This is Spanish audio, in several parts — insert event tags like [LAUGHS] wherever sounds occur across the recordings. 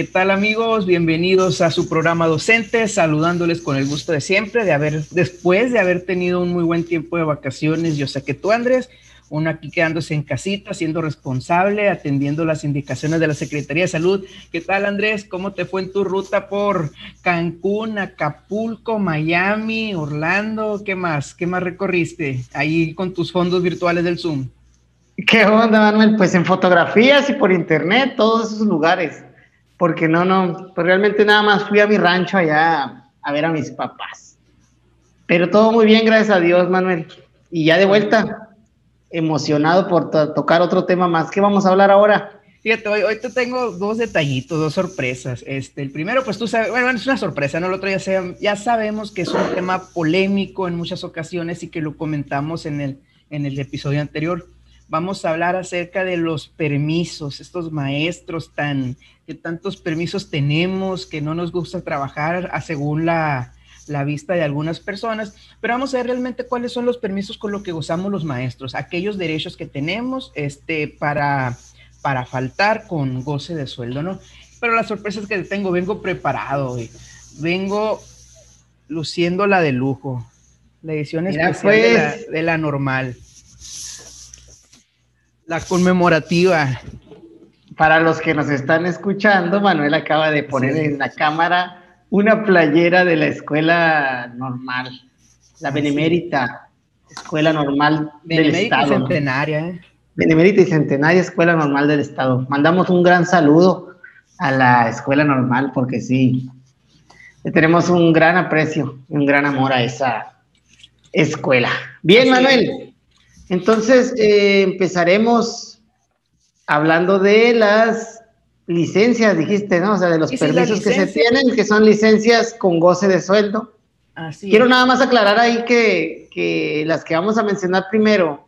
¿Qué tal amigos? Bienvenidos a su programa docente, saludándoles con el gusto de siempre, de haber, después de haber tenido un muy buen tiempo de vacaciones, yo sé que tú Andrés, uno aquí quedándose en casita, siendo responsable, atendiendo las indicaciones de la Secretaría de Salud. ¿Qué tal Andrés? ¿Cómo te fue en tu ruta por Cancún, Acapulco, Miami, Orlando? ¿Qué más? ¿Qué más recorriste ahí con tus fondos virtuales del Zoom? ¿Qué onda, Manuel? Pues en fotografías y por internet, todos esos lugares porque no, no, pues realmente nada más fui a mi rancho allá a ver a mis papás. Pero todo muy bien, gracias a Dios, Manuel. Y ya de vuelta, emocionado por tocar otro tema más. ¿Qué vamos a hablar ahora? Fíjate, hoy, te tengo dos detallitos, dos sorpresas. Este, el primero, pues tú sabes, bueno, es una sorpresa, ¿no? El otro ya, ya sabemos que es un tema polémico en muchas ocasiones y que lo comentamos en el, en el episodio anterior vamos a hablar acerca de los permisos, estos maestros tan, que tantos permisos tenemos, que no nos gusta trabajar a según la, vista de algunas personas, pero vamos a ver realmente cuáles son los permisos con los que gozamos los maestros, aquellos derechos que tenemos este, para, para faltar con goce de sueldo, ¿no? Pero las sorpresas que tengo, vengo preparado, vengo luciendo la de lujo, la edición especial de, la, pues. de la normal. La conmemorativa. Para los que nos están escuchando, Manuel acaba de poner en la cámara una playera de la escuela normal, la Benemérita, Escuela Normal del Estado. Benemérita Centenaria. Benemérita y Centenaria, Escuela Normal del Estado. Mandamos un gran saludo a la Escuela Normal porque sí, le tenemos un gran aprecio y un gran amor a esa escuela. Bien, Manuel. Entonces, eh, empezaremos hablando de las licencias, dijiste, ¿no? O sea, de los permisos que se tienen, que son licencias con goce de sueldo. Así Quiero nada más aclarar ahí que, que, las que vamos a mencionar primero,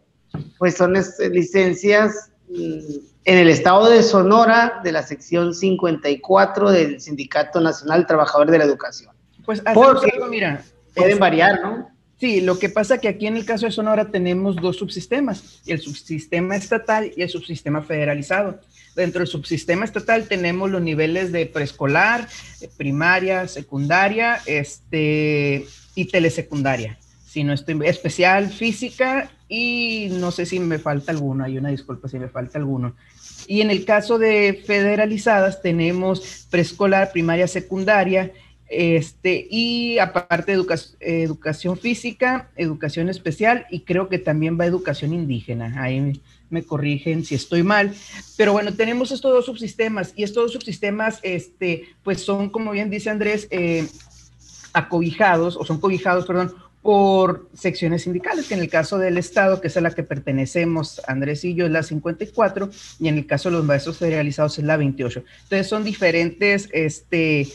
pues son licencias mm, en el estado de Sonora de la sección 54 del Sindicato Nacional Trabajador de la Educación. Pues Porque mira, pueden variar, ¿no? Sí, lo que pasa que aquí en el caso de Sonora tenemos dos subsistemas, el subsistema estatal y el subsistema federalizado. Dentro del subsistema estatal tenemos los niveles de preescolar, eh, primaria, secundaria este, y telesecundaria. Si no estoy especial, física y no sé si me falta alguno, hay una disculpa si me falta alguno. Y en el caso de federalizadas tenemos preescolar, primaria, secundaria este, y aparte de educación física, educación especial y creo que también va educación indígena. Ahí me, corrigen si estoy mal. Pero bueno, tenemos estos dos subsistemas y estos dos subsistemas, este, pues son, como bien dice Andrés, eh, acobijados o son cobijados, perdón, por secciones sindicales, que en el caso del Estado, que es a la que pertenecemos, Andrés y yo, es la 54, y en el caso de los maestros federalizados es la 28. Entonces son diferentes este,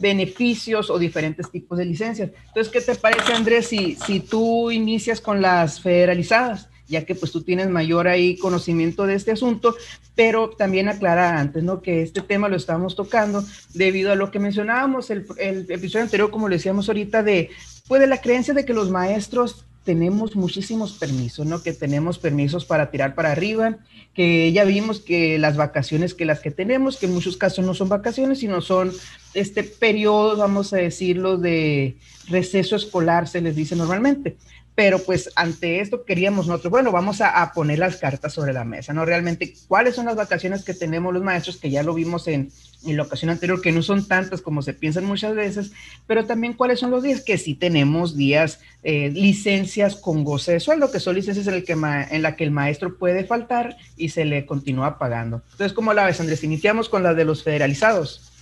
beneficios o diferentes tipos de licencias. Entonces, ¿qué te parece, Andrés, si, si tú inicias con las federalizadas? ya que pues tú tienes mayor ahí conocimiento de este asunto, pero también aclarar antes, ¿no? Que este tema lo estamos tocando debido a lo que mencionábamos el, el episodio anterior, como le decíamos ahorita, de, pues de la creencia de que los maestros tenemos muchísimos permisos, ¿no? Que tenemos permisos para tirar para arriba, que ya vimos que las vacaciones que las que tenemos, que en muchos casos no son vacaciones, sino son este periodo, vamos a decirlo, de receso escolar, se les dice normalmente. Pero pues ante esto queríamos nosotros, bueno, vamos a, poner las cartas sobre la mesa, ¿no? Realmente, ¿cuáles son las vacaciones que tenemos los maestros? Que ya lo vimos en, en la ocasión anterior, que no son tantas como se piensan muchas veces, pero también cuáles son los días que sí tenemos días, eh, licencias con goce de sueldo, que son licencias en, el que la que el maestro puede faltar y se le continúa pagando. Entonces, ¿cómo la ves, Andrés? Iniciamos con la de los federalizados.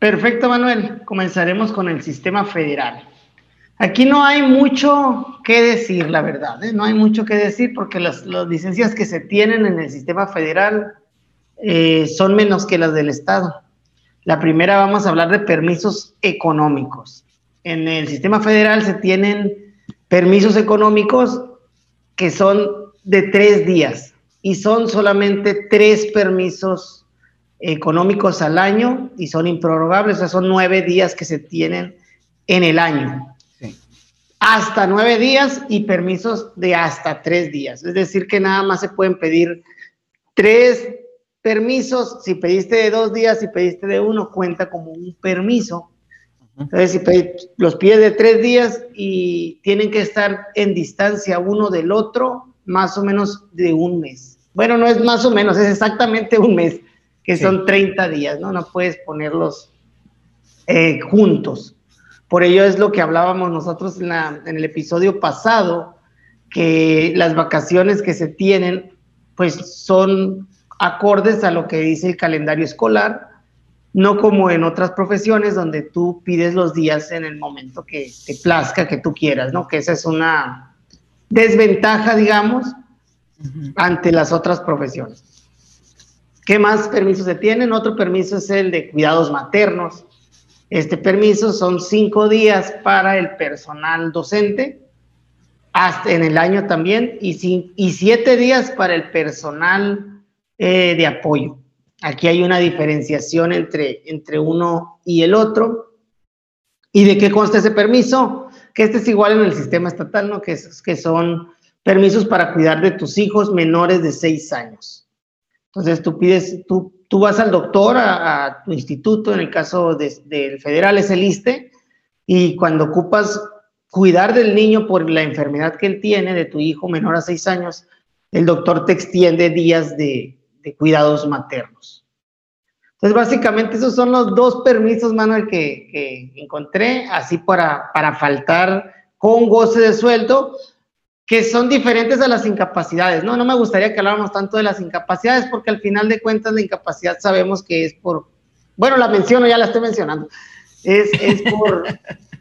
Perfecto, Manuel. Comenzaremos con el sistema federal. Aquí no hay mucho que decir, la verdad, ¿eh? no hay mucho que decir porque las, licencias que se tienen en el sistema federal eh, son menos que las del Estado. La primera vamos a hablar de permisos económicos. En el sistema federal se tienen permisos económicos que son de tres días y son solamente tres permisos económicos al año y son improrrogables, o sea, son nueve días que se tienen en el año hasta nueve días y permisos de hasta tres días. Es decir, que nada más se pueden pedir tres permisos, si pediste de dos días, si pediste de uno, cuenta como un permiso. Entonces, si los pides de tres días y tienen que estar en distancia uno del otro, más o menos de un mes. Bueno, no es más o menos, es exactamente un mes, que son 30 días, ¿no? No puedes ponerlos eh, juntos. Por ello es lo que hablábamos nosotros en, en el episodio pasado, que las vacaciones que se tienen, pues son acordes a lo que dice el calendario escolar, no como en otras profesiones donde tú pides los días en el momento que te plazca, que tú quieras, ¿no? Que esa es una desventaja, digamos, ante las otras profesiones. ¿Qué más permisos se tienen? Otro permiso es el de cuidados maternos. Este permiso son cinco días para el personal docente, hasta en el año también, y, siete días para el personal eh, de apoyo. Aquí hay una diferenciación entre, uno y el otro. ¿Y de qué consta ese permiso? Que este es igual en el sistema estatal, ¿no? Que, que son permisos para cuidar de tus hijos menores de seis años. Entonces tú pides, tú, tú vas al doctor, a, tu instituto, en el caso del federal es el ISTE, y cuando ocupas cuidar del niño por la enfermedad que él tiene, de tu hijo menor a seis años, el doctor te extiende días de, cuidados maternos. Entonces, básicamente esos son los dos permisos, Manuel, que, que encontré, así para, para faltar con goce de sueldo, que son diferentes a las incapacidades, ¿no? No me gustaría que habláramos tanto de las incapacidades, porque al final de cuentas la incapacidad sabemos que es por, bueno, la menciono, ya la estoy mencionando, es, es por,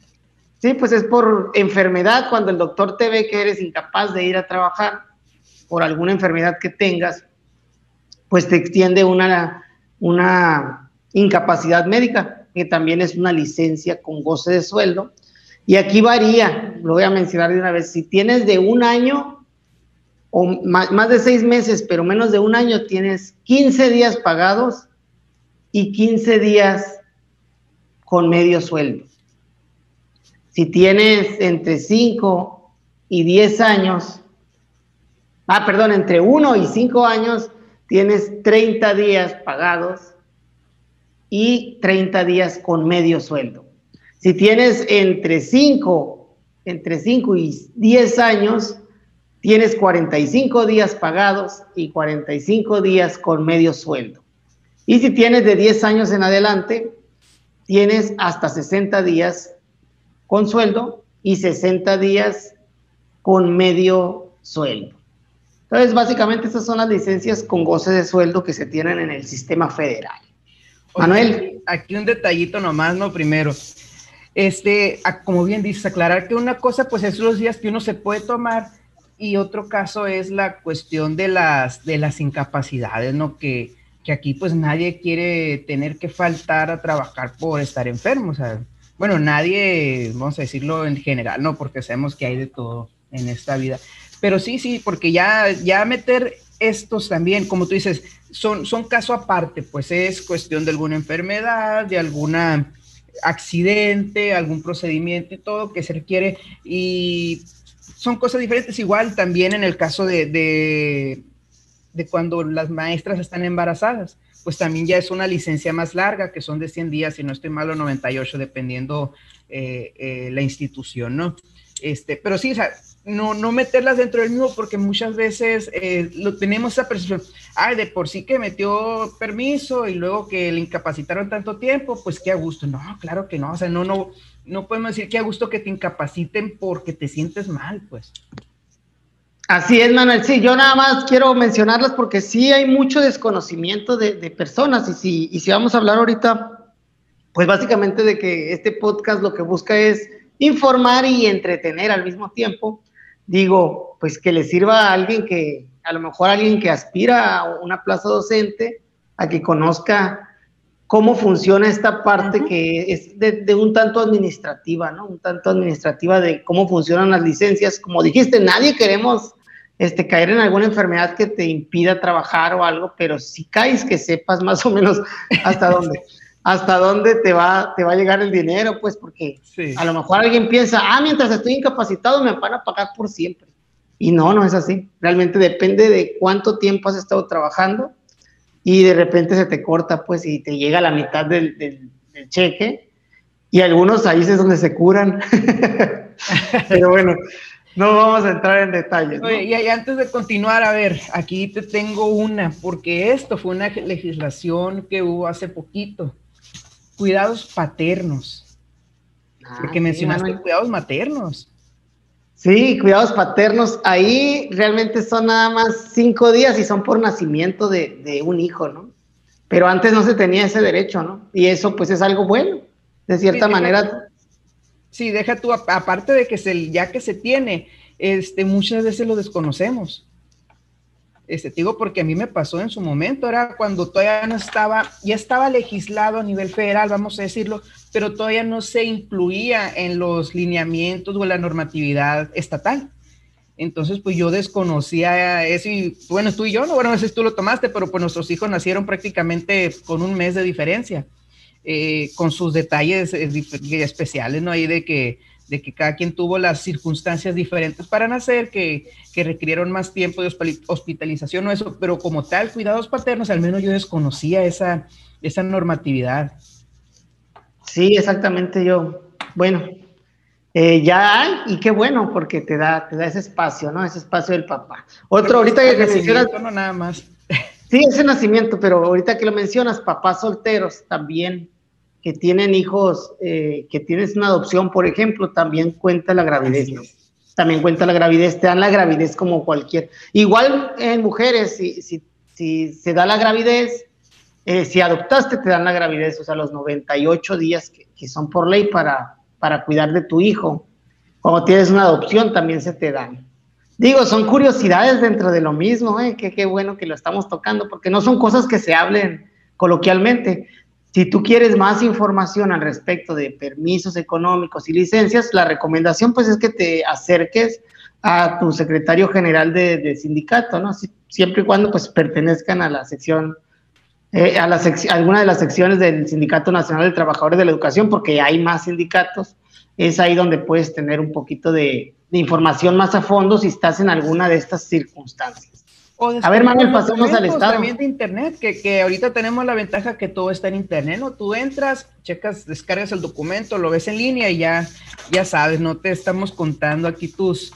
[LAUGHS] sí, pues es por enfermedad, cuando el doctor te ve que eres incapaz de ir a trabajar por alguna enfermedad que tengas, pues te extiende una, una incapacidad médica, que también es una licencia con goce de sueldo. Y aquí varía, lo voy a mencionar de una vez, si tienes de un año o más, de seis meses, pero menos de un año, tienes 15 días pagados y 15 días con medio sueldo. Si tienes entre 5 y 10 años, ah, perdón, entre 1 y 5 años, tienes 30 días pagados y 30 días con medio sueldo. Si tienes entre 5, entre 5 y 10 años, tienes 45 días pagados y 45 días con medio sueldo. Y si tienes de 10 años en adelante, tienes hasta 60 días con sueldo y 60 días con medio sueldo. Entonces, básicamente estas son las licencias con goce de sueldo que se tienen en el sistema federal. Manuel. Aquí un detallito nomás, ¿no? Primero, este, como bien dices, aclarar que una cosa, pues es los días que uno se puede tomar y otro caso es la cuestión de las, de las incapacidades, ¿no? Que, que aquí pues nadie quiere tener que faltar a trabajar por estar enfermo, o sea, bueno, nadie, vamos a decirlo en general, ¿no? Porque sabemos que hay de todo en esta vida. Pero sí, sí, porque ya, ya meter estos también, como tú dices, son, son caso aparte, pues es cuestión de alguna enfermedad, de alguna accidente, algún procedimiento y todo que se requiere. Y son cosas diferentes. Igual también en el caso de, de, cuando las maestras están embarazadas, pues también ya es una licencia más larga, que son de 100 días, si no estoy mal, o 98, dependiendo eh, eh, la institución, ¿no? Este, pero sí, o sea, no, no meterlas dentro del mismo porque muchas veces eh, lo tenemos esa percepción, ay, de por sí que metió permiso y luego que le incapacitaron tanto tiempo, pues qué a gusto. No, claro que no, o sea, no, no, no podemos decir que a gusto que te incapaciten porque te sientes mal, pues. Así es, Manuel. Sí, yo nada más quiero mencionarlas porque sí hay mucho desconocimiento de, de personas y si, y si vamos a hablar ahorita, pues básicamente de que este podcast lo que busca es informar y entretener al mismo tiempo digo, pues que le sirva a alguien que, a lo mejor alguien que aspira a una plaza docente, a que conozca cómo funciona esta parte que es de, un tanto administrativa, ¿no? Un tanto administrativa de cómo funcionan las licencias. Como dijiste, nadie queremos este, caer en alguna enfermedad que te impida trabajar o algo, pero si caes, que sepas más o menos hasta dónde [LAUGHS] hasta dónde te va, te va a llegar el dinero, pues, porque a lo mejor alguien piensa, ah, mientras estoy incapacitado me van a pagar por siempre. Y no, no es así. Realmente depende de cuánto tiempo has estado trabajando y de repente se te corta, pues, y te llega la mitad del, del, cheque, y algunos ahí es donde se curan. [LAUGHS] Pero bueno, no vamos a entrar en detalles. Oye, y, antes de continuar, a ver, aquí te tengo una, porque esto fue una legislación que hubo hace poquito. Cuidados paternos. Ah, porque mencionaste cuidados maternos. Sí, cuidados paternos. Ahí realmente son nada más cinco días y son por nacimiento de, un hijo, ¿no? Pero antes no se tenía ese derecho, ¿no? Y eso pues es algo bueno, de cierta manera. sí, deja tú, aparte de que se, ya que se tiene, este, muchas veces lo desconocemos. Este, digo porque a mí me pasó en su momento, era cuando todavía no estaba, ya estaba legislado a nivel federal, vamos a decirlo, pero todavía no se incluía en los lineamientos o en la normatividad estatal. Entonces, pues yo desconocía eso y bueno, tú y yo, no, bueno, a veces tú lo tomaste, pero pues nuestros hijos nacieron prácticamente con un mes de diferencia, eh, con sus detalles eh, especiales, ¿no? Ahí de que de que cada quien tuvo las circunstancias diferentes para nacer, que, que requirieron más tiempo de hospitalización o eso, pero como tal, cuidados paternos, al menos yo desconocía esa, esa normatividad. Sí, exactamente yo. Bueno, eh, ya hay, y qué bueno, porque te da, te da ese espacio, ¿no? Ese espacio del papá. Otro, ahorita que mencionas. No, nada más. Sí, ese nacimiento, pero ahorita que lo mencionas, papás solteros también que tienen hijos, eh, que tienes una adopción, por ejemplo, también cuenta la gravidez, También cuenta la gravidez, te dan la gravidez como cualquier. Igual en mujeres, si, si, si se da la gravidez, eh, si adoptaste, te dan la gravidez, o sea, los 98 días que, que, son por ley para, para cuidar de tu hijo. Cuando tienes una adopción, también se te dan. Digo, son curiosidades dentro de lo mismo, ¿eh? Qué, qué bueno que lo estamos tocando, porque no son cosas que se hablen coloquialmente. Si tú quieres más información al respecto de permisos económicos y licencias, la recomendación pues es que te acerques a tu secretario general de, sindicato, ¿no? siempre y cuando pues pertenezcan a la sección, eh, a la alguna de las secciones del Sindicato Nacional de Trabajadores de la Educación, porque hay más sindicatos, es ahí donde puedes tener un poquito de información más a fondo si estás en alguna de estas circunstancias a ver, Manuel, pasemos al estado. También de internet, que, que, ahorita tenemos la ventaja que todo está en internet, ¿no? Tú entras, checas, descargas el documento, lo ves en línea y ya, ya sabes, no te estamos contando aquí tus,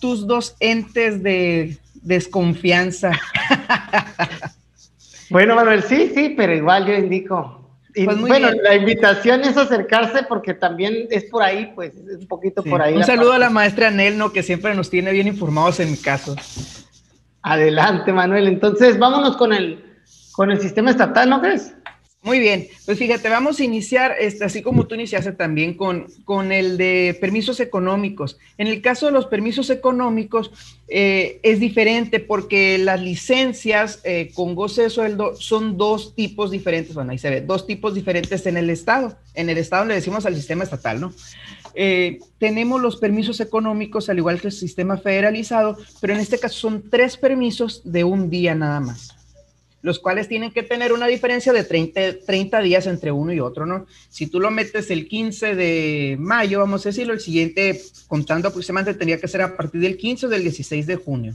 tus dos entes de desconfianza. [LAUGHS] bueno, Manuel, sí, sí, pero igual yo indico. Pues bueno, la invitación es acercarse porque también es por ahí, pues, es un poquito por ahí. Un saludo a la maestra Nelno, que siempre nos tiene bien informados en mi caso. Adelante, Manuel. Entonces, vámonos con el, con el sistema estatal, ¿no crees? Muy bien, pues fíjate, vamos a iniciar, este, así como tú iniciaste también con, con el de permisos económicos. En el caso de los permisos económicos eh, es diferente porque las licencias eh, con goce de sueldo son dos tipos diferentes, bueno, ahí se ve, dos tipos diferentes en el Estado. En el Estado le decimos al sistema estatal, ¿no? Eh, tenemos los permisos económicos, al igual que el sistema federalizado, pero en este caso son tres permisos de un día nada más, los cuales tienen que tener una diferencia de 30, 30 días entre uno y otro, ¿no? Si tú lo metes el 15 de mayo, vamos a decirlo, el siguiente, contando aproximadamente, tendría que ser a partir del 15 o del 16 de junio.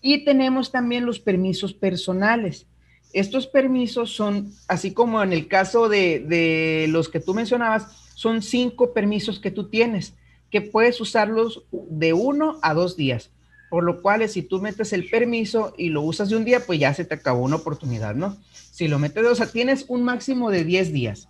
Y tenemos también los permisos personales. Estos permisos son, así como en el caso de, de los que tú mencionabas, son cinco permisos que tú tienes, que puedes usarlos de uno a dos días. Por lo cual, si tú metes el permiso y lo usas de un día, pues ya se te acabó una oportunidad, ¿no? Si lo metes o sea, tienes un máximo de 10 días.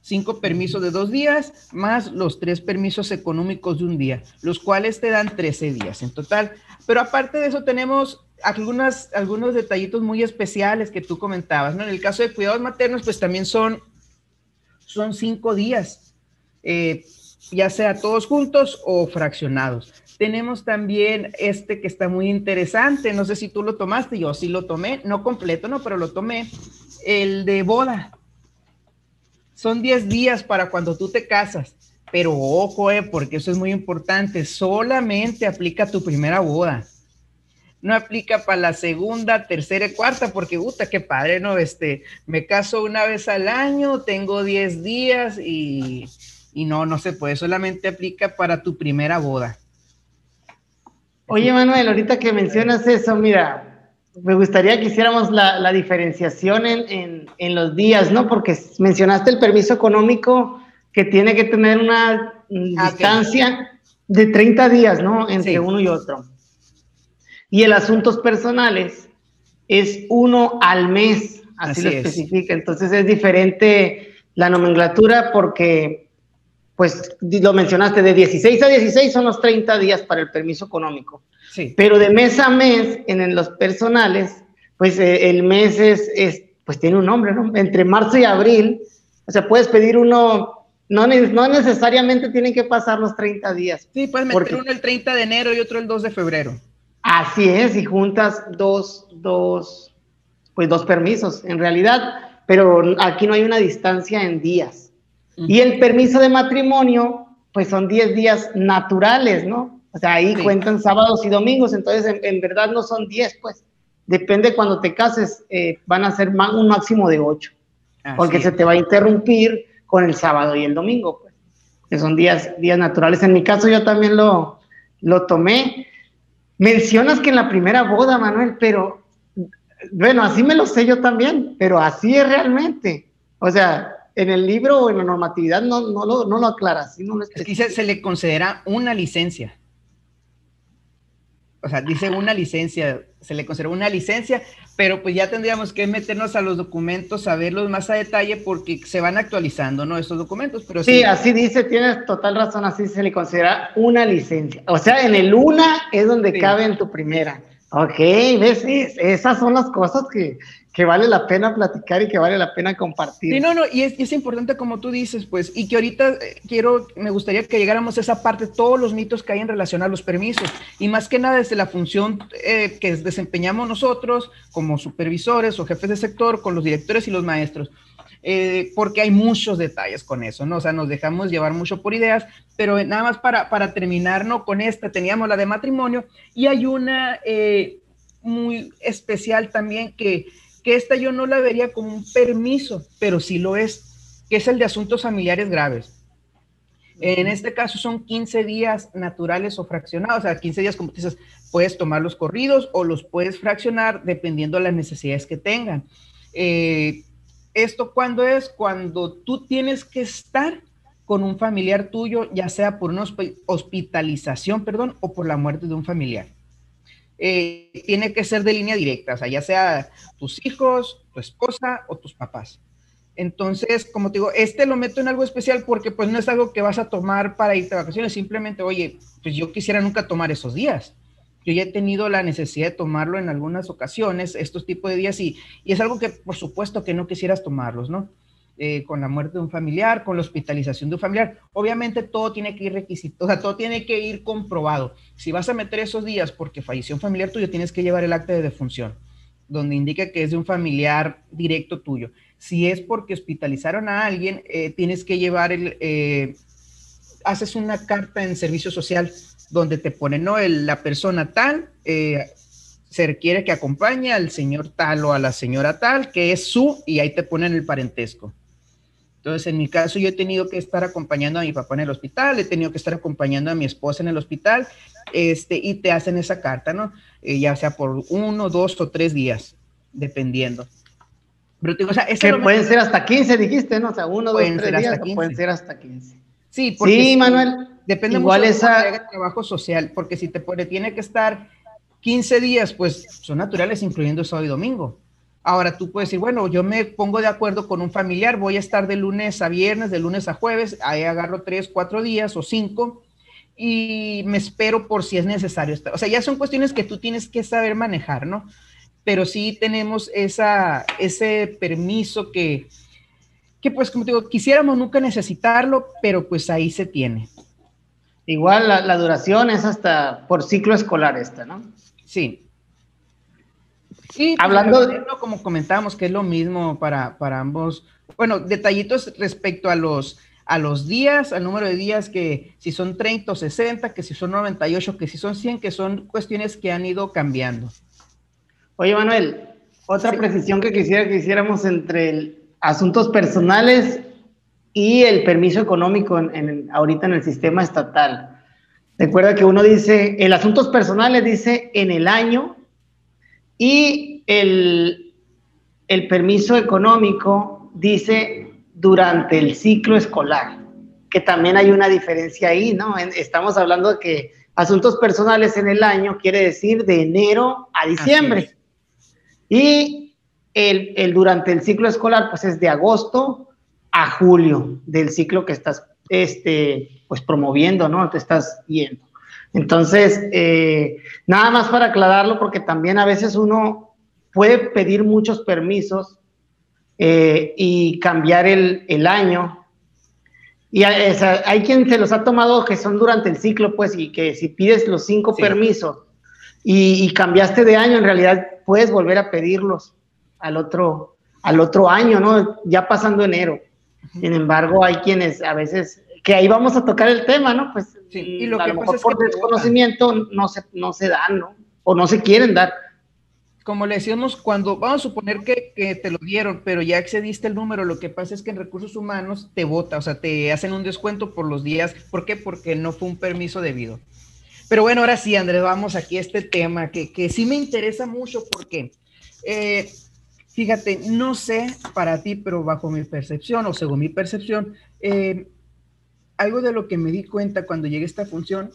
Cinco permisos de dos días más los tres permisos económicos de un día, los cuales te dan 13 días en total. Pero aparte de eso, tenemos algunos detallitos muy especiales que tú comentabas, ¿no? En el caso de cuidados maternos, pues también son, son cinco días eh, ya sea todos juntos o fraccionados. Tenemos también este que está muy interesante, no sé si tú lo tomaste, yo sí lo tomé, no completo, no, pero lo tomé, el de boda. Son 10 días para cuando tú te casas, pero ojo, eh, porque eso es muy importante, solamente aplica tu primera boda. No aplica para la segunda, tercera y cuarta, porque puta, qué padre, ¿no? Este, me caso una vez al año, tengo 10 días y y no, no se puede, solamente aplica para tu primera boda. Oye, Manuel, ahorita que mencionas eso, mira, me gustaría que hiciéramos la, diferenciación en, los días, ¿no? Porque mencionaste el permiso económico que tiene que tener una ah, distancia de 30 días, ¿no? Entre uno y otro. Y el asuntos personales es uno al mes, así, lo especifica. Entonces es diferente la nomenclatura porque, pues, lo mencionaste, de 16 a 16 son los 30 días para el permiso económico. Sí. Pero de mes a mes, en, los personales, pues eh, el mes es, pues tiene un nombre, ¿no? Entre marzo y abril, o sea, puedes pedir uno, no, no necesariamente tienen que pasar los 30 días. Sí, puedes meter uno el 30 de enero y otro el 2 de febrero. Así es, y juntas dos, dos, pues dos permisos, en realidad, pero aquí no hay una distancia en días. Y el permiso de matrimonio, pues son 10 días naturales, ¿no? O sea, ahí cuentan sábados y domingos, entonces en, verdad no son 10, pues. Depende cuando te cases, eh, van a ser un máximo de 8, porque se te va a interrumpir con el sábado y el domingo, pues, que son días, días naturales. En mi caso yo también lo, lo tomé. Mencionas que en la primera boda, Manuel, pero bueno, así me lo sé yo también, pero así es realmente. O sea, en el libro o en la normatividad no, no, lo, no lo aclara. no Dice, se le considera una licencia. O sea, dice una licencia, se le considera una licencia, pero pues ya tendríamos que meternos a los documentos, a verlos más a detalle, porque se van actualizando, ¿no? Estos documentos, pero sí. así dice, tienes total razón, así se le considera una licencia. O sea, en el una es donde cabe en tu primera. Ok, ves, esas son las cosas que, que, vale la pena platicar y que vale la pena compartir. Sí, no, no, y es, es importante como tú dices, pues, y que ahorita eh, quiero, me gustaría que llegáramos a esa parte, todos los mitos que hay en relación a los permisos, y más que nada desde la función eh, que desempeñamos nosotros como supervisores o jefes de sector, con los directores y los maestros. Eh, porque hay muchos detalles con eso, ¿no? O sea, nos dejamos llevar mucho por ideas, pero nada más para, para terminar, ¿no? Con esta teníamos la de matrimonio y hay una eh, muy especial también que, que esta yo no la vería como un permiso, pero sí lo es, que es el de asuntos familiares graves. En este caso son 15 días naturales o fraccionados, o sea, 15 días, como dices, puedes tomar los corridos o los puedes fraccionar dependiendo de las necesidades que tengan. Eh, ¿Esto cuándo es? Cuando tú tienes que estar con un familiar tuyo, ya sea por una hospitalización, perdón, o por la muerte de un familiar. Eh, tiene que ser de línea directa, o sea, ya sea tus hijos, tu esposa o tus papás. Entonces, como te digo, este lo meto en algo especial porque pues no es algo que vas a tomar para irte de vacaciones, simplemente, oye, pues yo quisiera nunca tomar esos días. Yo ya he tenido la necesidad de tomarlo en algunas ocasiones, estos tipos de días, y, y es algo que por supuesto que no quisieras tomarlos, ¿no? Eh, con la muerte de un familiar, con la hospitalización de un familiar. Obviamente todo tiene que ir requisito, o sea, todo tiene que ir comprobado. Si vas a meter esos días porque falleció un familiar tuyo, tienes que llevar el acta de defunción, donde indica que es de un familiar directo tuyo. Si es porque hospitalizaron a alguien, eh, tienes que llevar el, eh, haces una carta en servicio social donde te ponen, ¿no? la persona tal, se requiere que acompañe al señor tal o a la señora tal, que es su, y ahí te ponen el parentesco. Entonces, en mi caso, yo he tenido que estar acompañando a mi papá en el hospital, he tenido que estar acompañando a mi esposa en el hospital, este, y te hacen esa carta, ¿no? Eh, ya sea por uno, dos o tres días, dependiendo. Pero o sea, que pueden ser hasta 15, dijiste, ¿no? O sea, uno, dos, tres días, pueden ser hasta 15. Sí, porque sí, Manuel. Depende Igual mucho de trabajo social, porque si te pone, tiene que estar 15 días, pues son naturales, incluyendo sábado y domingo. Ahora tú puedes decir, bueno, yo me pongo de acuerdo con un familiar, voy a estar de lunes a viernes, de lunes a jueves, ahí agarro tres, cuatro días o cinco y me espero por si es necesario. O sea, ya son cuestiones que tú tienes que saber manejar, ¿no? Pero sí tenemos esa, ese permiso que, que pues como te digo, quisiéramos nunca necesitarlo, pero pues ahí se tiene. Igual la, duración es hasta por ciclo escolar esta, ¿no? Sí. Y pues, hablando de... Como comentábamos, que es lo mismo para, ambos. Bueno, detallitos respecto a los, a los días, al número de días, que si son 30 o 60, que si son 98, que si son 100, que son cuestiones que han ido cambiando. Oye, Manuel, otra precisión que quisiera que hiciéramos entre asuntos personales y el permiso económico en, ahorita en el sistema estatal. Recuerda que uno dice, en asuntos personales dice en el año Y el, el permiso económico dice durante el ciclo escolar, que también hay una diferencia ahí, ¿no? Estamos hablando de que asuntos personales en el año quiere decir de enero a diciembre. Y el, el, durante el ciclo escolar, pues es de agosto a julio del ciclo que estás este, pues promoviendo, ¿no? Te estás yendo. Entonces, eh, nada más para aclararlo, porque también a veces uno puede pedir muchos permisos eh, y cambiar el, el año. Y hay quien se los ha tomado que son durante el ciclo, pues, y que si pides los cinco permisos y, cambiaste de año, en realidad puedes volver a pedirlos al otro, al otro año, ¿no? Ya pasando enero. Sin embargo, hay quienes a veces, que ahí vamos a tocar el tema, ¿no? Pues y lo a que lo mejor por desconocimiento no se, no se dan, ¿no? O no se quieren dar. Como le decíamos, cuando, vamos a suponer que, que, te lo dieron, pero ya excediste el número, lo que pasa es que en recursos humanos te vota, o sea, te hacen un descuento por los días. ¿Por qué? Porque no fue un permiso debido. Pero bueno, ahora sí, Andrés, vamos aquí a este tema que, que sí me interesa mucho porque eh, Fíjate, no sé para ti, pero bajo mi percepción o según mi percepción, eh, algo de lo que me di cuenta cuando llegué a esta función,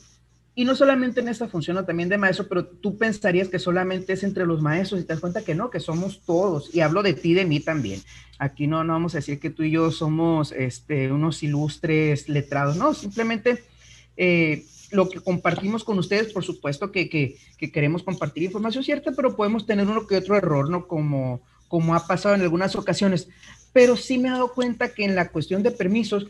y no solamente en esta función, también de maestro, pero tú pensarías que solamente es entre los maestros y te das cuenta que no, que somos todos. Y hablo de ti, de mí también. Aquí no, no vamos a decir que tú y yo somos este, unos ilustres letrados, no, simplemente eh, lo que compartimos con ustedes, por supuesto que, que, que, queremos compartir información cierta, pero podemos tener uno que otro error, ¿no? Como como ha pasado en algunas ocasiones, pero sí me he dado cuenta que en la cuestión de permisos,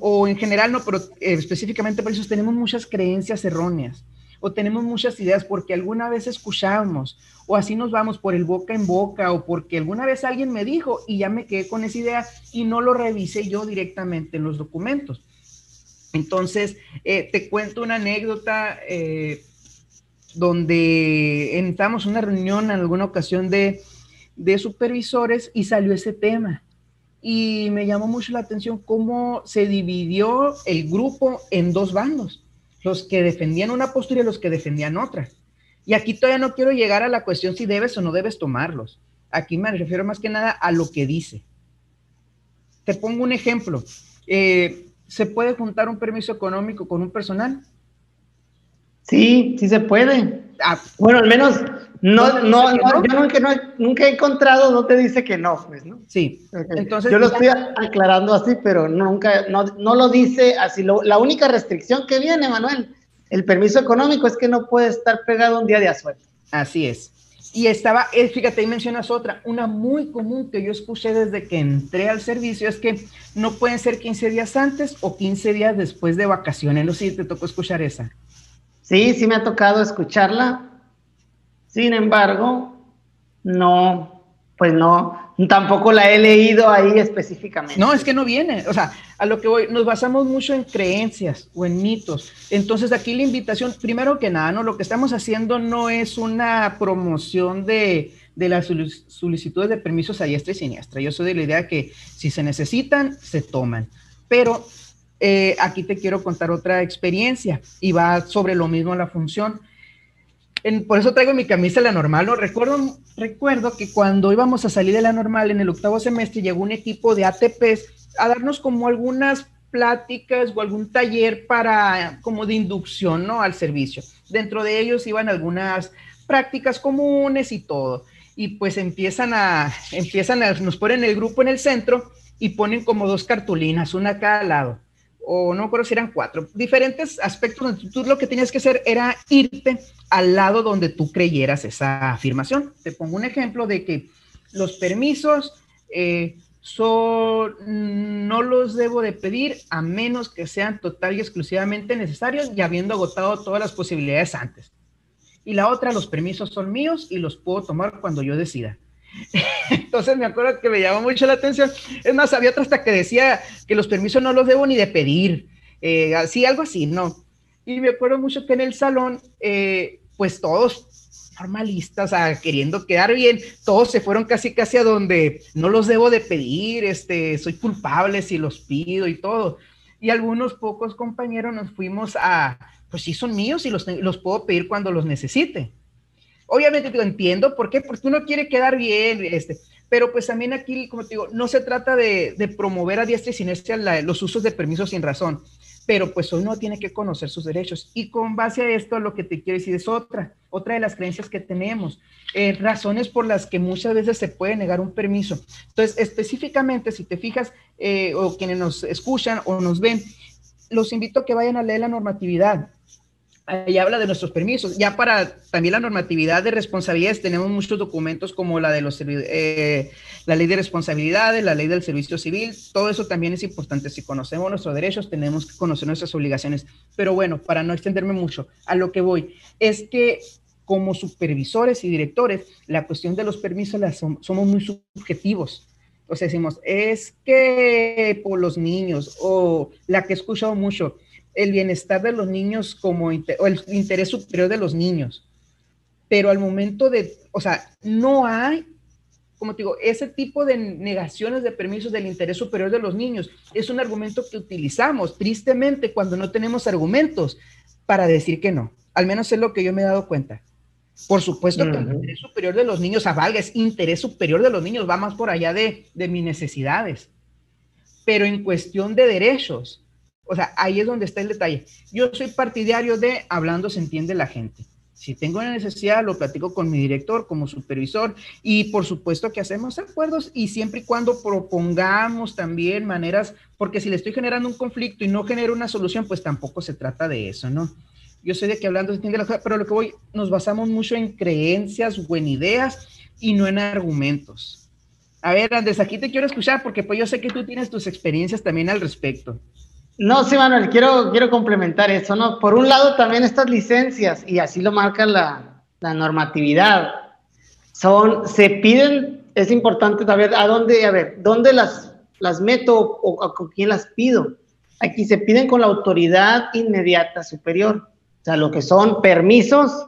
o en general no, pero eh, específicamente permisos, tenemos muchas creencias erróneas o tenemos muchas ideas porque alguna vez escuchamos o así nos vamos por el boca en boca o porque alguna vez alguien me dijo y ya me quedé con esa idea y no lo revisé yo directamente en los documentos. Entonces, eh, te cuento una anécdota eh, donde entramos una reunión en alguna ocasión de, de supervisores y salió ese tema. Y me llamó mucho la atención cómo se dividió el grupo en dos bandos, los que defendían una postura y los que defendían otra. Y aquí todavía no quiero llegar a la cuestión si debes o no debes tomarlos. Aquí me refiero más que nada a lo que dice. Te pongo un ejemplo. Eh, ¿Se puede juntar un permiso económico con un personal? Sí, sí se puede. Ah, bueno, al menos no, no, no, yo nunca, nunca, he encontrado, no te dice que no, pues, ¿no? Sí. Entonces, yo lo estoy aclarando así, pero nunca, no, no lo dice así. la única restricción que viene, Manuel, el permiso económico es que no puede estar pegado un día de asueto. Así es. Y estaba, eh, fíjate, ahí mencionas otra, una muy común que yo escuché desde que entré al servicio es que no pueden ser 15 días antes o 15 días después de vacaciones. No sé si te tocó escuchar esa. Sí, sí me ha tocado escucharla. Sin embargo, no, pues no, tampoco la he leído ahí específicamente. No, es que no viene. O sea, a lo que voy, nos basamos mucho en creencias o en mitos. Entonces, aquí la invitación, primero que nada, ¿no? Lo que estamos haciendo no es una promoción de, de las solicitudes de permisos a diestra y siniestra. Yo soy de la idea que si se necesitan, se toman. Pero eh, aquí te quiero contar otra experiencia y va sobre lo mismo la función. Por eso traigo mi camisa la normal. ¿no? Recuerdo, recuerdo que cuando íbamos a salir de la normal en el octavo semestre llegó un equipo de ATPs a darnos como algunas pláticas o algún taller para como de inducción ¿no? al servicio. Dentro de ellos iban algunas prácticas comunes y todo. Y pues empiezan a, empiezan a, nos ponen el grupo en el centro y ponen como dos cartulinas, una a cada lado o no recuerdo si eran cuatro, diferentes aspectos donde tú lo que tenías que hacer era irte al lado donde tú creyeras esa afirmación. Te pongo un ejemplo de que los permisos eh, son, no los debo de pedir a menos que sean total y exclusivamente necesarios y habiendo agotado todas las posibilidades antes. Y la otra, los permisos son míos y los puedo tomar cuando yo decida. Entonces me acuerdo que me llamó mucho la atención. Es más, había otra hasta que decía que los permisos no los debo ni de pedir. Eh, así, algo así, ¿no? Y me acuerdo mucho que en el salón, eh, pues todos formalistas, queriendo quedar bien, todos se fueron casi casi a donde no los debo de pedir, este, soy culpable si los pido y todo. Y algunos pocos compañeros nos fuimos a, pues sí son míos y los, los puedo pedir cuando los necesite. Obviamente digo, entiendo por qué, porque uno quiere quedar bien, este, pero pues también aquí, como te digo, no se trata de, promover a diestra y siniestra los usos de permisos sin razón, pero pues uno tiene que conocer sus derechos. Y con base a esto, lo que te quiero decir es otra, otra de las creencias que tenemos, eh, razones por las que muchas veces se puede negar un permiso. Entonces, específicamente, si te fijas, eh, o quienes nos escuchan o nos ven, los invito a que vayan a leer la normatividad ahí habla de nuestros permisos. Ya para también la normatividad de responsabilidades tenemos muchos documentos como la de los eh, la ley de responsabilidades, la ley del servicio civil, todo eso también es importante. Si conocemos nuestros derechos, tenemos que conocer nuestras obligaciones. Pero bueno, para no extenderme mucho, a lo que voy es que como supervisores y directores, la cuestión de los permisos la somos muy subjetivos. O sea, decimos, es que por los niños, o la que he escuchado mucho, el bienestar de los niños como o el interés superior de los niños. Pero al momento de, o sea, no hay, como te digo, ese tipo de negaciones de permisos del interés superior de los niños es un argumento que utilizamos tristemente cuando no tenemos argumentos para decir que no. Al menos es lo que yo me he dado cuenta. Por supuesto que el interés superior de los niños, avalga, es interés superior de los niños, va más por allá de, de mis necesidades. Pero en cuestión de derechos, o sea, ahí es donde está el detalle. Yo soy partidario de hablando se entiende la gente. Si tengo una necesidad, lo platico con mi director como supervisor y por supuesto que hacemos acuerdos y siempre y cuando propongamos también maneras, porque si le estoy generando un conflicto y no genero una solución, pues tampoco se trata de eso, ¿no? Yo sé de que hablando se entiende la gente, pero lo que voy, nos basamos mucho en creencias o en ideas y no en argumentos. A ver, Andrés, aquí te quiero escuchar porque pues yo sé que tú tienes tus experiencias también al respecto. No, sí, Manuel, quiero, quiero complementar eso, ¿no? Por un lado, también estas licencias, y así lo marca la, la normatividad, son, se piden, es importante saber a dónde, a ver, dónde las, las meto o, con quién las pido. Aquí se piden con la autoridad inmediata superior, o sea, lo que son permisos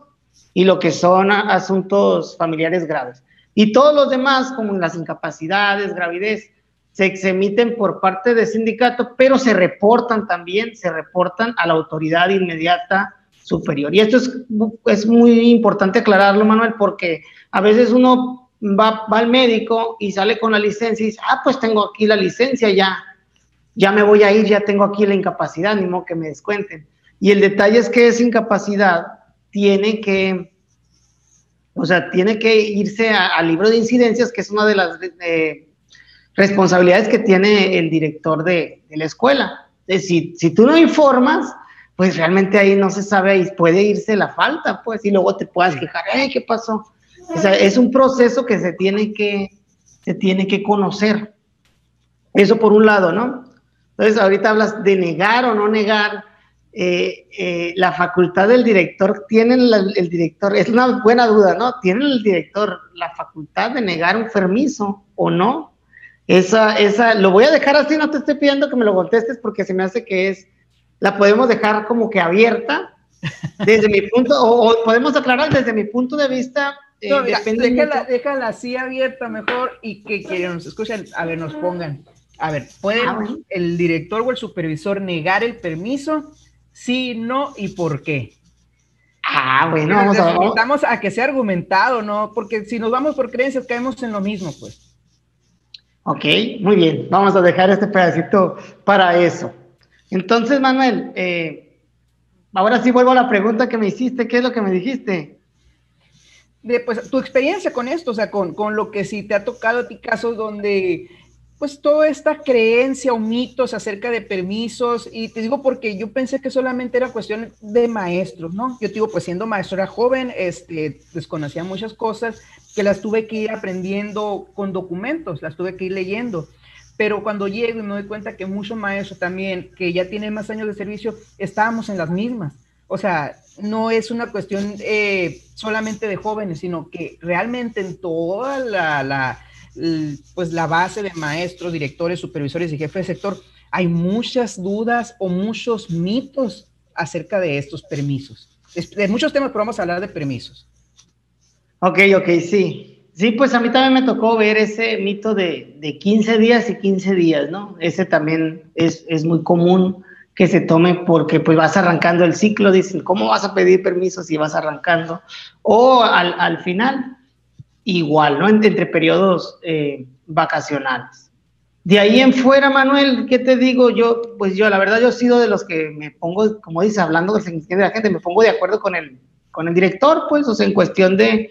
y lo que son asuntos familiares graves. Y todos los demás, como las incapacidades, gravidez, se, emiten por parte del sindicato, pero se reportan también, se reportan a la autoridad inmediata superior. Y esto es, es muy importante aclararlo, Manuel, porque a veces uno va, va, al médico y sale con la licencia y dice, ah, pues tengo aquí la licencia, ya, ya me voy a ir, ya tengo aquí la incapacidad, ni modo que me descuenten. Y el detalle es que esa incapacidad tiene que, o sea, tiene que irse al libro de incidencias, que es una de las responsabilidades que tiene el director de, la escuela. Es decir, si tú no informas, pues realmente ahí no se sabe, y puede irse la falta, pues, y luego te puedas quejar, ¿qué pasó? O sea, es un proceso que se tiene que, se tiene que conocer. Eso por un lado, ¿no? Entonces, ahorita hablas de negar o no negar. Eh, eh, la facultad del director, tiene el director, es una buena duda, ¿no? ¿Tiene el director la facultad de negar un permiso o no? Esa, esa, lo voy a dejar así, no te estoy pidiendo que me lo contestes porque se me hace que es, la podemos dejar como que abierta [LAUGHS] desde mi punto, o, podemos aclarar desde mi punto de vista. Eh, déjala, así abierta mejor y que, que nos escuchen, a ver, nos pongan. A ver, ¿puede ah, el director o el supervisor negar el permiso? Sí, no y por qué. Ah, bueno, vamos a, vamos a que sea argumentado, ¿no? Porque si nos vamos por creencias caemos en lo mismo, pues. Ok, muy bien. Vamos a dejar este pedacito para eso. Entonces, Manuel, eh, ahora sí vuelvo a la pregunta que me hiciste. ¿Qué es lo que me dijiste? De, pues tu experiencia con esto, o sea, con, con lo que sí te ha tocado a ti casos donde pues toda esta creencia o mitos acerca de permisos, y te digo porque yo pensé que solamente era cuestión de maestros, ¿no? Yo te digo, pues siendo maestro era joven, este, desconocía muchas cosas que las tuve que ir aprendiendo con documentos, las tuve que ir leyendo. Pero cuando llego y me doy cuenta que muchos maestros también, que ya tienen más años de servicio, estábamos en las mismas. O sea, no es una cuestión eh, solamente de jóvenes, sino que realmente en toda la pues la base de maestros, directores, supervisores y jefes de sector, hay muchas dudas o muchos mitos acerca de estos permisos. De muchos temas, pero vamos a hablar de permisos. Ok, ok, sí. Sí, pues a mí también me tocó ver ese mito de, de 15 días y 15 días, ¿no? Ese también es, es muy común que se tome porque pues vas arrancando el ciclo, dicen, ¿cómo vas a pedir permiso si vas arrancando? O al, al final, igual, ¿no? Entre, periodos eh, vacacionales. De ahí en fuera, Manuel, ¿qué te digo? Yo, pues yo, la verdad, yo he sido de los que me pongo, como dice, hablando de la gente, me pongo de acuerdo con el, con el director, pues, o sea, en cuestión de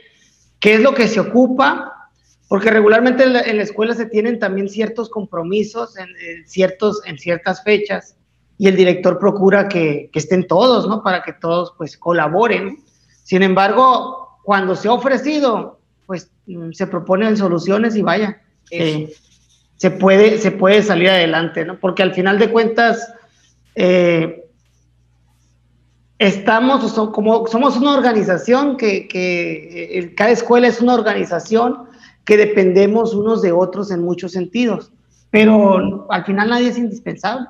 qué es lo que se ocupa, porque regularmente en la, escuela se tienen también ciertos compromisos en, ciertos, en ciertas fechas y el director procura que, que, estén todos, ¿no? Para que todos pues colaboren. Sin embargo, cuando se ha ofrecido, pues mm, se proponen soluciones y vaya, eh, se, puede, se puede salir adelante, ¿no? Porque al final de cuentas, eh, estamos, como somos una organización que, que eh, cada escuela es una organización que dependemos unos de otros en muchos sentidos, pero al final nadie es indispensable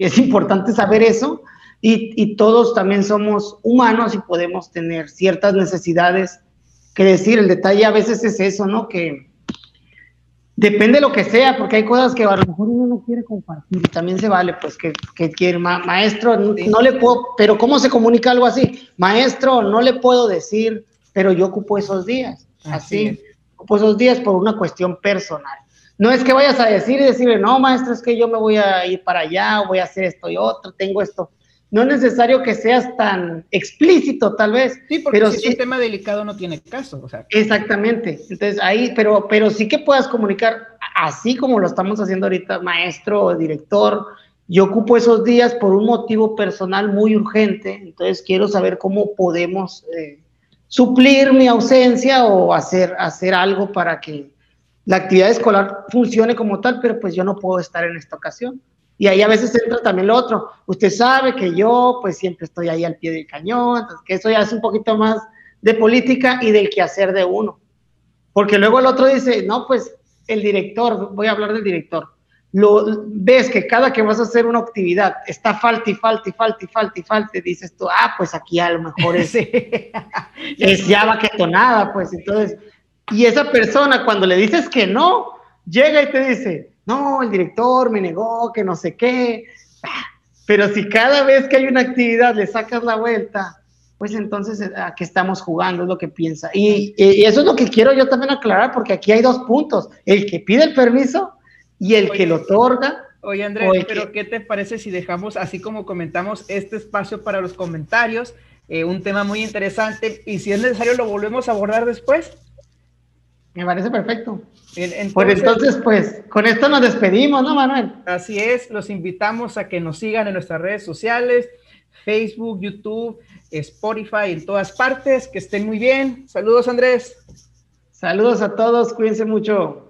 es importante saber eso y, todos también somos humanos y podemos tener ciertas necesidades que decir. El detalle a veces es eso, ¿no? Que depende de lo que sea, porque hay cosas que a lo mejor uno no quiere compartir también se vale, pues que, que quiere, maestro, no, le puedo, pero ¿cómo se comunica algo así? Maestro, no le puedo decir, pero yo ocupo esos días, así, así ocupo esos días por una cuestión personal. No es que vayas a decir y decirle, no, maestro, es que yo me voy a ir para allá, voy a hacer esto y otro, tengo esto. No es necesario que seas tan explícito, tal vez. Sí, porque pero si es un tema delicado no tiene caso. O sea. Exactamente. Entonces, ahí, pero, pero sí que puedas comunicar, así como lo estamos haciendo ahorita, maestro o director, yo ocupo esos días por un motivo personal muy urgente, entonces quiero saber cómo podemos eh, suplir mi ausencia o hacer, hacer algo para que la actividad escolar funcione como tal, pero pues yo no puedo estar en esta ocasión. Y ahí a veces entra también lo otro. Usted sabe que yo pues siempre estoy ahí al pie del cañón, que eso ya es un poquito más de política y del quehacer de uno. Porque luego el otro dice, no, pues el director, voy a hablar del director, lo ves que cada que vas a hacer una actividad está falta y falta y falta y falta y falta, y dices tú, ah, pues aquí a lo mejor es, [LAUGHS] [LAUGHS] es ya vaquetonada, pues entonces y esa persona, cuando le dices que no, llega y te dice, no, el director me negó, que no sé qué. Pero si cada vez que hay una actividad le sacas la vuelta, pues entonces eh, a qué estamos jugando, es lo que piensa. Y, eso es lo que quiero yo también aclarar, porque aquí hay dos puntos, el que pide el permiso y el que lo otorga. Oye, Andrés, pero ¿qué te parece si dejamos, así como comentamos, este espacio para los comentarios? Eh, un tema muy interesante y si es necesario lo volvemos a abordar después. Me parece perfecto. Entonces, Por entonces, pues, con esto nos despedimos, ¿no, Manuel? Así es, los invitamos a que nos sigan en nuestras redes sociales, Facebook, YouTube, Spotify, en todas partes. Que estén muy bien. Saludos, Andrés. Saludos a todos, cuídense mucho.